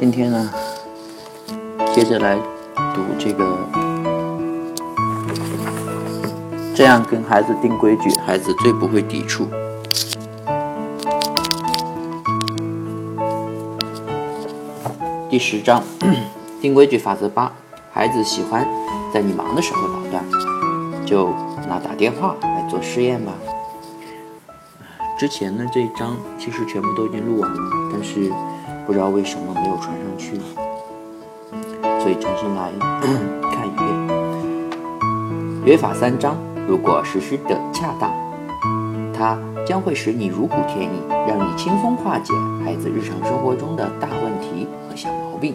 今天呢，接着来读这个，这样跟孩子定规矩，孩子最不会抵触。第十章，定规矩法则八：孩子喜欢在你忙的时候捣乱，就拿打电话来做试验吧。之前呢这一章其实全部都已经录完了，但是。不知道为什么没有传上去，所以重新来 看一遍。约法三章，如果实施的恰当，它将会使你如虎添翼，让你轻松化解孩子日常生活中的大问题和小毛病。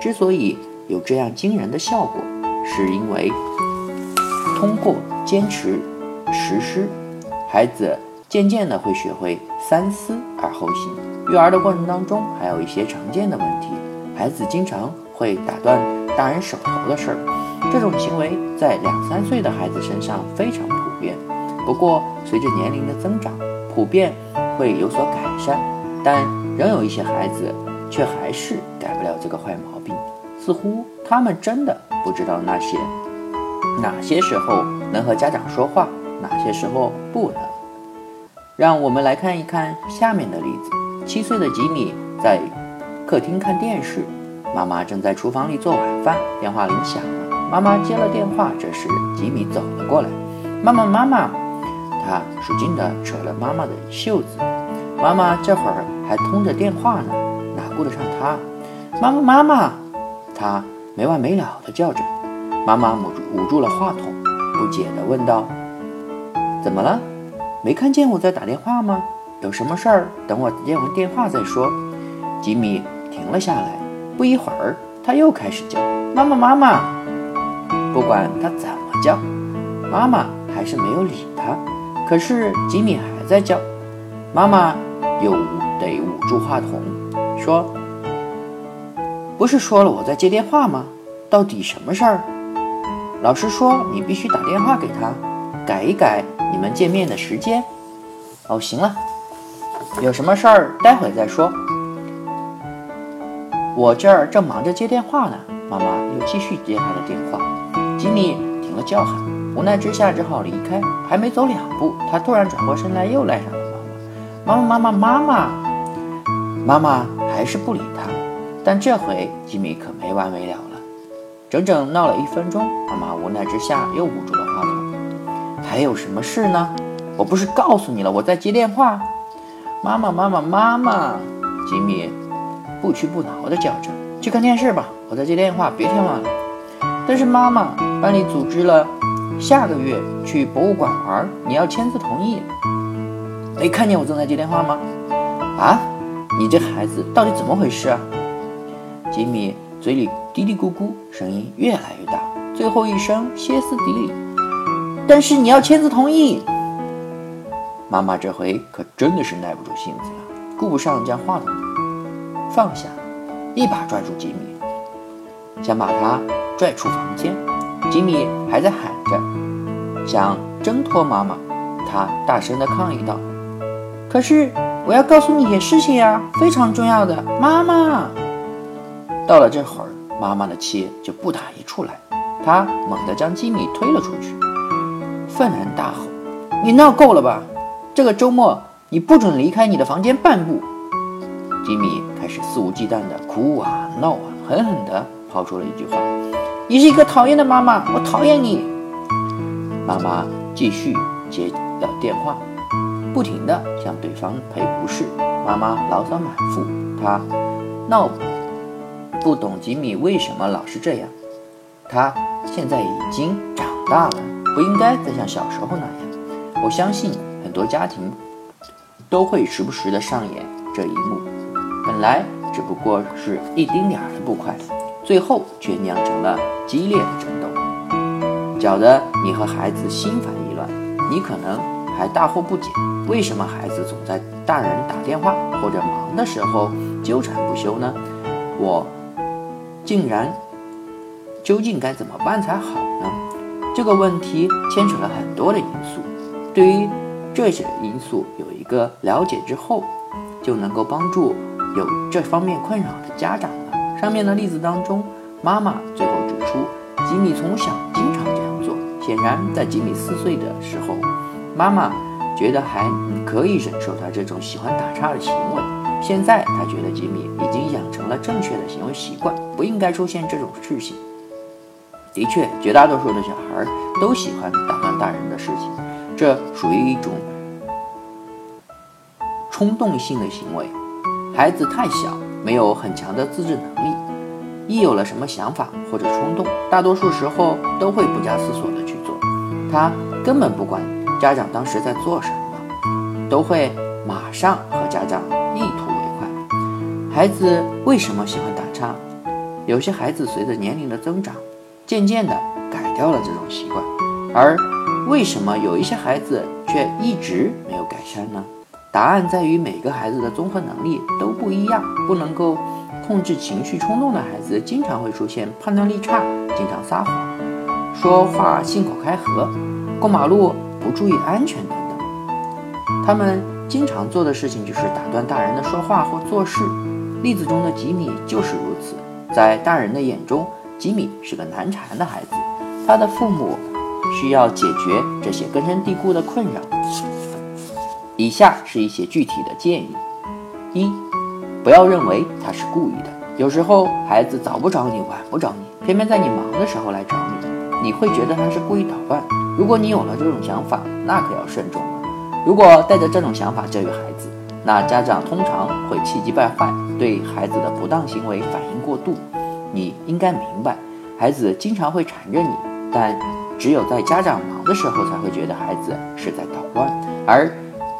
之所以有这样惊人的效果，是因为通过坚持实施，孩子渐渐的会学会三思而后行。育儿的过程当中，还有一些常见的问题，孩子经常会打断大人手头的事儿，这种行为在两三岁的孩子身上非常普遍。不过，随着年龄的增长，普遍会有所改善，但仍有一些孩子却还是改不了这个坏毛病。似乎他们真的不知道那些哪些时候能和家长说话，哪些时候不能。让我们来看一看下面的例子。七岁的吉米在客厅看电视，妈妈正在厨房里做晚饭。电话铃响了，妈妈接了电话。这时，吉米走了过来。妈妈，妈妈！他使劲地扯了妈妈的袖子。妈妈这会儿还通着电话呢，哪顾得上他？妈妈，妈妈！他没完没了地叫着。妈妈捂住捂住了话筒，不解地问道：“怎么了？没看见我在打电话吗？”有什么事儿？等我接完电话再说。吉米停了下来，不一会儿，他又开始叫：“妈妈，妈妈！”不管他怎么叫，妈妈还是没有理他。可是吉米还在叫，妈妈又得捂住话筒说：“不是说了我在接电话吗？到底什么事儿？老师说你必须打电话给他，改一改你们见面的时间。”哦，行了。有什么事儿，待会再说。我这儿正忙着接电话呢。妈妈又继续接他的电话。吉米停了叫喊，无奈之下只好离开。还没走两步，他突然转过身来，又赖上了妈妈。妈妈，妈妈，妈妈，妈妈还是不理他。但这回吉米可没完没了了，整整闹了一分钟。妈妈无奈之下又捂住了话筒。还有什么事呢？我不是告诉你了，我在接电话。妈妈，妈妈，妈妈！吉米不屈不挠地叫着：“去看电视吧，我在接电话，别添乱了。”但是妈妈，班里组织了下个月去博物馆玩，你要签字同意。没看见我正在接电话吗？啊，你这孩子到底怎么回事啊？吉米嘴里嘀嘀咕咕，声音越来越大，最后一声歇斯底里：“但是你要签字同意。”妈妈这回可真的是耐不住性子了，顾不上将话筒放下，一把抓住吉米，想把他拽出房间。吉米还在喊着，想挣脱妈妈。他大声地抗议道：“可是我要告诉你一些事情呀，非常重要的。”妈妈，到了这会儿，妈妈的气就不打一处来，她猛地将吉米推了出去，愤然大吼：“你闹够了吧？”这个周末你不准离开你的房间半步。吉米开始肆无忌惮地哭啊闹啊，狠狠地抛出了一句话：“你是一个讨厌的妈妈，我讨厌你。”妈妈继续接了电话，不停地向对方赔不是。妈妈牢骚满腹，她闹不懂吉米为什么老是这样。他现在已经长大了，不应该再像小时候那样。我相信。很多家庭都会时不时的上演这一幕，本来只不过是一丁点儿的不快，最后却酿成了激烈的争斗，搅得你和孩子心烦意乱。你可能还大惑不解，为什么孩子总在大人打电话或者忙的时候纠缠不休呢？我竟然究竟该怎么办才好呢？这个问题牵扯了很多的因素，对于。这些因素有一个了解之后，就能够帮助有这方面困扰的家长了。上面的例子当中，妈妈最后指出，吉米从小经常这样做。显然，在吉米四岁的时候，妈妈觉得还可以忍受他这种喜欢打岔的行为。现在，他觉得吉米已经养成了正确的行为习惯，不应该出现这种事情。的确，绝大多数的小孩都喜欢打断大人的事情，这属于一种冲动性的行为。孩子太小，没有很强的自制能力，一有了什么想法或者冲动，大多数时候都会不加思索的去做。他根本不管家长当时在做什么，都会马上和家长一吐为快。孩子为什么喜欢打岔？有些孩子随着年龄的增长。渐渐地改掉了这种习惯，而为什么有一些孩子却一直没有改善呢？答案在于每个孩子的综合能力都不一样，不能够控制情绪冲动的孩子，经常会出现判断力差、经常撒谎、说话信口开河、过马路不注意安全等等。他们经常做的事情就是打断大人的说话或做事。例子中的吉米就是如此，在大人的眼中。吉米是个难缠的孩子，他的父母需要解决这些根深蒂固的困扰。以下是一些具体的建议：一，不要认为他是故意的。有时候孩子早不找你，晚不找你，偏偏在你忙的时候来找你，你会觉得他是故意捣乱。如果你有了这种想法，那可要慎重了。如果带着这种想法教育孩子，那家长通常会气急败坏，对孩子的不当行为反应过度。你应该明白，孩子经常会缠着你，但只有在家长忙的时候才会觉得孩子是在捣乱，而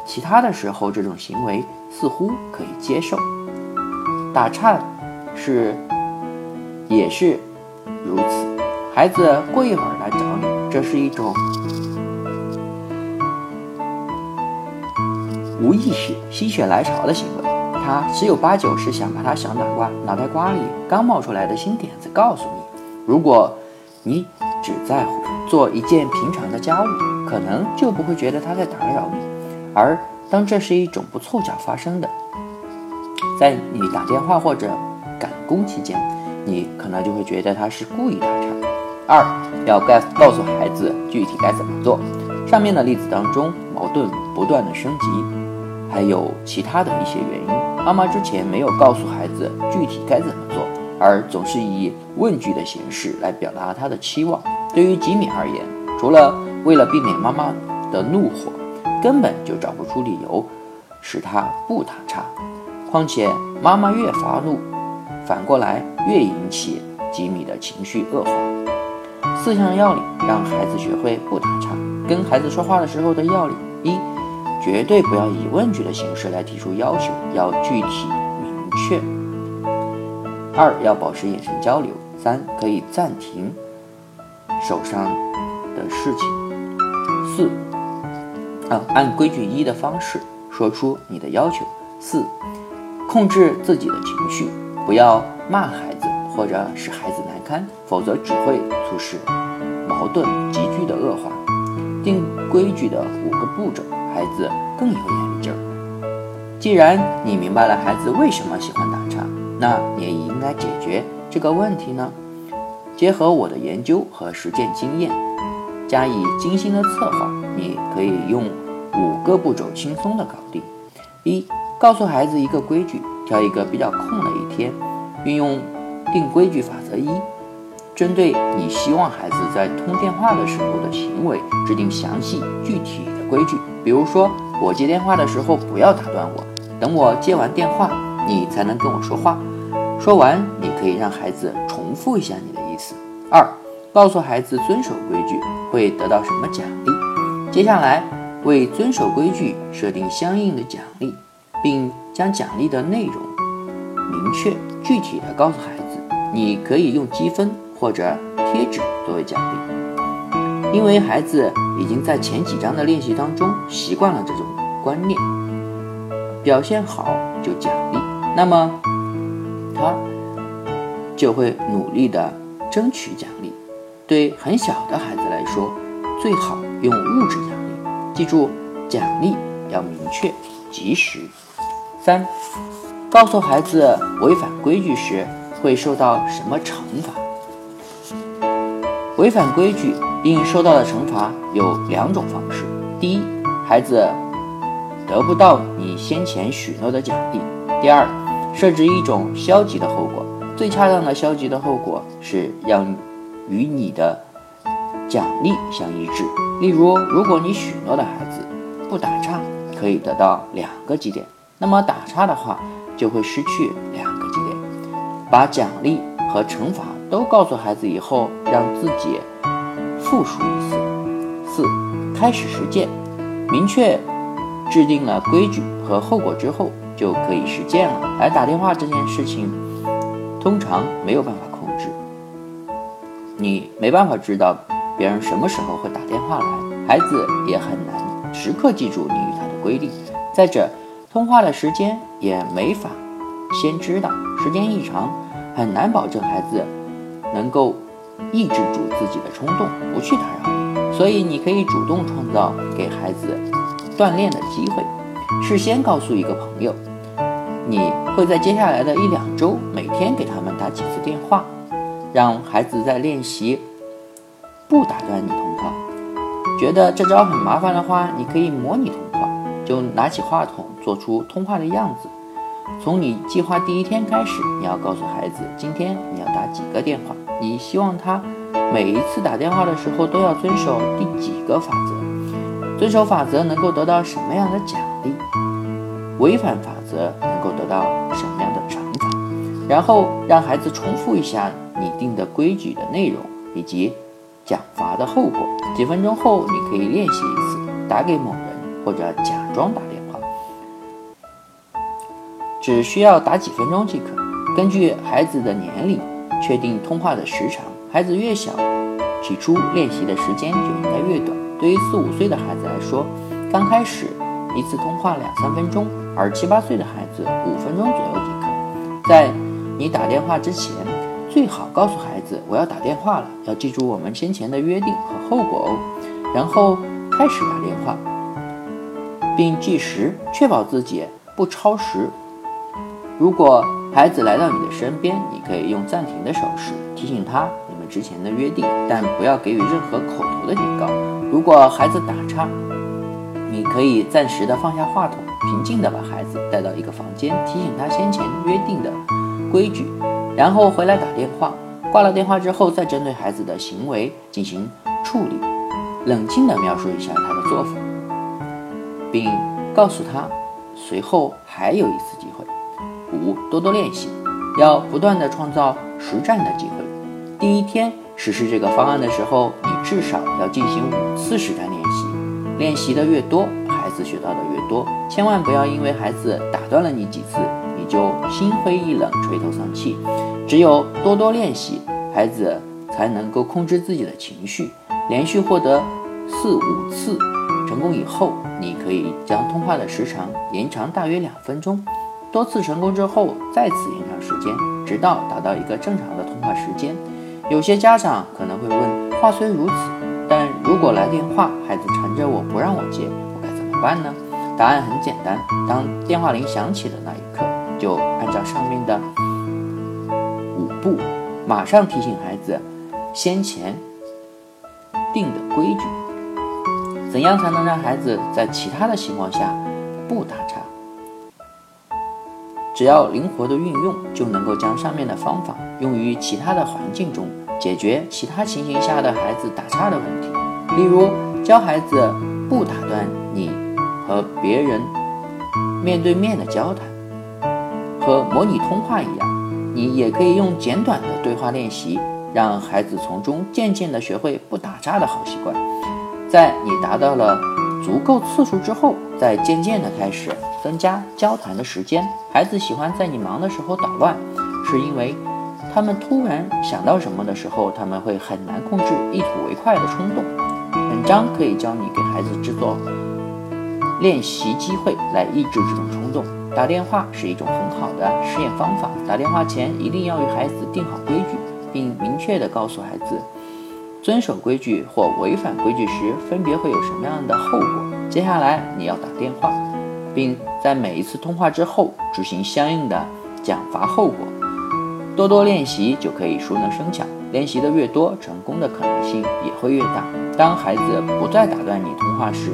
其他的时候这种行为似乎可以接受。打颤是也是如此，孩子过一会儿来找你，这是一种无意识、心血来潮的行为。他十有八九是想把他小脑瓜脑袋瓜里刚冒出来的新点子告诉你。如果你只在乎做一件平常的家务，可能就不会觉得他在打扰你。而当这是一种不凑巧发生的，在你打电话或者赶工期间，你可能就会觉得他是故意打岔。二要告告诉孩子具体该怎么做。上面的例子当中，矛盾不断的升级，还有其他的一些原因。妈妈之前没有告诉孩子具体该怎么做，而总是以问句的形式来表达他的期望。对于吉米而言，除了为了避免妈妈的怒火，根本就找不出理由使他不打岔。况且妈妈越发怒，反过来越引起吉米的情绪恶化。四项要领让孩子学会不打岔。跟孩子说话的时候的要领一。绝对不要以问句的形式来提出要求，要具体明确。二要保持眼神交流。三可以暂停手上的事情。四啊，按规矩一的方式说出你的要求。四，控制自己的情绪，不要骂孩子或者使孩子难堪，否则只会促使矛盾急剧的恶化。定规矩的五个步骤。孩子更有眼力劲儿。既然你明白了孩子为什么喜欢打岔，那你也应该解决这个问题呢。结合我的研究和实践经验，加以精心的策划，你可以用五个步骤轻松的搞定。一，告诉孩子一个规矩，挑一个比较空的一天，运用定规矩法则一，针对你希望孩子在通电话的时候的行为，制定详细具体的规矩。比如说，我接电话的时候不要打断我，等我接完电话，你才能跟我说话。说完，你可以让孩子重重复一下你的意思。二，告诉孩子遵守规矩会得到什么奖励。接下来，为遵守规矩设定相应的奖励，并将奖励的内容明确具体的告诉孩子。你可以用积分或者贴纸作为奖励。因为孩子已经在前几章的练习当中习惯了这种观念，表现好就奖励，那么他就会努力的争取奖励。对很小的孩子来说，最好用物质奖励，记住奖励要明确、及时。三，告诉孩子违反规矩时会受到什么惩罚。违反规矩应受到的惩罚有两种方式：第一，孩子得不到你先前许诺的奖励；第二，设置一种消极的后果。最恰当的消极的后果是要与你的奖励相一致。例如，如果你许诺的孩子不打岔，可以得到两个基点，那么打岔的话就会失去两个基点。把奖励和惩罚都告诉孩子以后，让自己复述一次。四、开始实践，明确制定了规矩和后果之后，就可以实践了。而打电话这件事情，通常没有办法控制，你没办法知道别人什么时候会打电话来，孩子也很难时刻记住你与他的规定。再者，通话的时间也没法先知道，时间一长，很难保证孩子能够抑制住自己的冲动，不去打扰你。所以，你可以主动创造给孩子锻炼的机会，事先告诉一个朋友。你会在接下来的一两周每天给他们打几次电话，让孩子在练习不打断你通话。觉得这招很麻烦的话，你可以模拟通话，就拿起话筒做出通话的样子。从你计划第一天开始，你要告诉孩子今天你要打几个电话，你希望他每一次打电话的时候都要遵守第几个法则，遵守法则能够得到什么样的奖励，违反法则。能够得到什么样？然后让孩子重复一下你定的规矩的内容以及奖罚的后果。几分钟后，你可以练习一次，打给某人或者假装打电话，只需要打几分钟即可。根据孩子的年龄确定通话的时长，孩子越小，起初练习的时间就应该越短。对于四五岁的孩子来说，刚开始一次通话两三分钟。而七八岁的孩子五分钟左右即可。在你打电话之前，最好告诉孩子我要打电话了，要记住我们先前的约定和后果哦。然后开始打电话，并计时，确保自己不超时。如果孩子来到你的身边，你可以用暂停的手势提醒他你们之前的约定，但不要给予任何口头的警告。如果孩子打岔，你可以暂时的放下话筒。平静的把孩子带到一个房间，提醒他先前约定的规矩，然后回来打电话。挂了电话之后，再针对孩子的行为进行处理，冷静地描述一下他的做法，并告诉他随后还有一次机会。五，多多练习，要不断地创造实战的机会。第一天实施这个方案的时候，你至少要进行五次实战练习，练习的越多。孩子学到的越多，千万不要因为孩子打断了你几次，就心灰意冷、垂头丧气。只有多多练习，孩子才能够控制自己的情绪。连续获得四五次成功以后，你可以将通话的时长延长大约两分钟。多次成功之后，再次延长时间，直到达到一个正常的通话时间。有些家长可能会问：话虽如此，但如果来电话，孩子缠着我不让我接。我该怎么办呢？答案很简单，当电话铃响起的那一刻，就按照上面的五步，马上提醒孩子先前定的规矩。怎样才能让孩子在其他的情况下不打岔？只要灵活的运用，就能够将上面的方法用于其他的环境中，解决其他情形下的孩子打岔的问题。例如，教孩子不打断你。和别人面对面的交谈，和模拟通话一样，你也可以用简短的对话练习，让孩子从中渐渐地学会不打岔的好习惯。在你达到了足够次数之后，再渐渐地开始增加交谈的时间。孩子喜欢在你忙的时候捣乱，是因为他们突然想到什么的时候，他们会很难控制一吐为快的冲动。本章可以教你给孩子制作。练习机会来抑制这种冲动。打电话是一种很好的试验方法。打电话前一定要与孩子定好规矩，并明确地告诉孩子，遵守规矩或违反规矩时分别会有什么样的后果。接下来你要打电话，并在每一次通话之后执行相应的奖罚后果。多多练习就可以熟能生巧，练习的越多，成功的可能性也会越大。当孩子不再打断你通话时，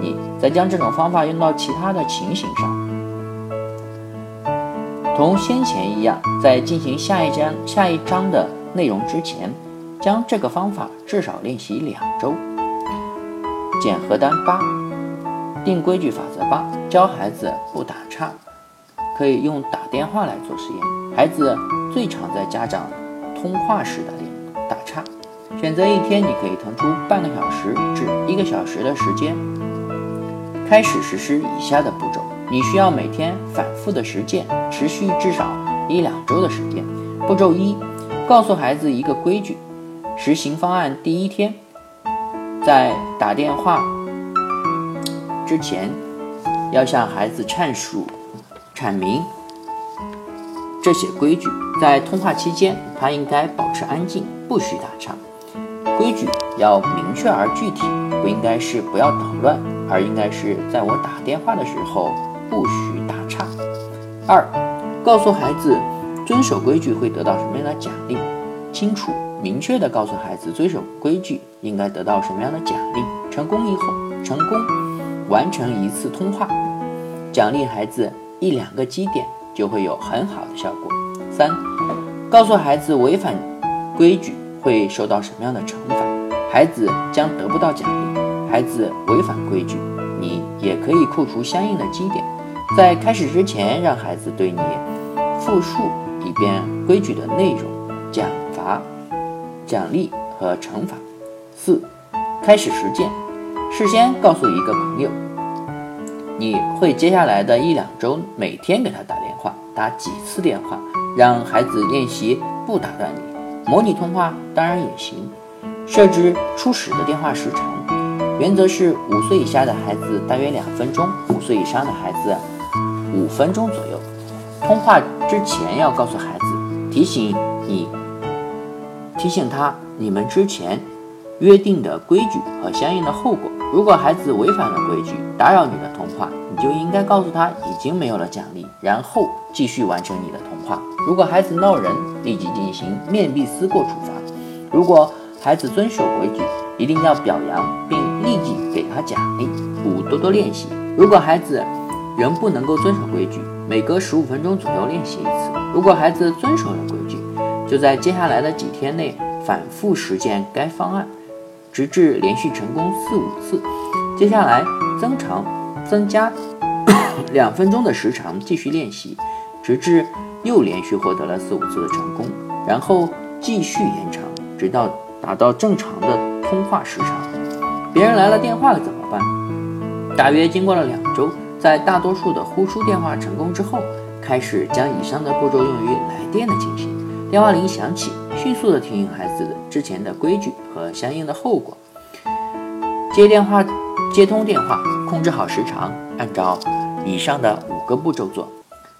你再将这种方法用到其他的情形上。同先前一样，在进行下一章下一章的内容之前，将这个方法至少练习两周。减核单八，定规矩法则八，教孩子不打岔。可以用打电话来做实验。孩子最常在家长通话时打打岔。选择一天，你可以腾出半个小时至一个小时的时间，开始实施以下的步骤。你需要每天反复的实践，持续至少一两周的时间。步骤一：告诉孩子一个规矩。实行方案第一天，在打电话之前，要向孩子阐述。阐明这些规矩，在通话期间，他应该保持安静，不许打岔。规矩要明确而具体，不应该是不要捣乱，而应该是在我打电话的时候不许打岔。二，告诉孩子遵守规矩会得到什么样的奖励，清楚明确地告诉孩子遵守规矩应该得到什么样的奖励。成功以后，成功完成一次通话，奖励孩子。一两个基点就会有很好的效果。三，告诉孩子违反规矩会受到什么样的惩罚，孩子将得不到奖励。孩子违反规矩，你也可以扣除相应的基点。在开始之前，让孩子对你复述一遍规矩的内容、奖罚、奖励和惩罚。四，开始实践，事先告诉一个朋友。你会接下来的一两周每天给他打电话，打几次电话，让孩子练习不打断你。模拟通话当然也行，设置初始的电话时长，原则是五岁以下的孩子大约两分钟，五岁以上的孩子五分钟左右。通话之前要告诉孩子，提醒你，提醒他你们之前约定的规矩和相应的后果。如果孩子违反了规矩，打扰你的通话，你就应该告诉他已经没有了奖励，然后继续完成你的通话。如果孩子闹人，立即进行面壁思过处罚。如果孩子遵守规矩，一定要表扬并立即给他奖励。五、多多练习。如果孩子仍不能够遵守规矩，每隔十五分钟左右练习一次。如果孩子遵守了规矩，就在接下来的几天内反复实践该方案。直至连续成功四五次，接下来增长增加 两分钟的时长继续练习，直至又连续获得了四五次的成功，然后继续延长，直到达到正常的通话时长。别人来了电话怎么办？大约经过了两周，在大多数的呼出电话成功之后，开始将以上的步骤用于来电的进行。电话铃响起，迅速地提醒孩子之前的规矩和相应的后果。接电话，接通电话，控制好时长，按照以上的五个步骤做。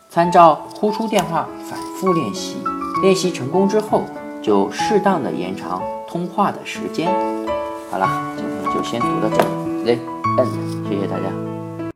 参照呼出电话，反复练习。练习成功之后，就适当的延长通话的时间。好了，今天就先读到这里，再见，谢谢大家。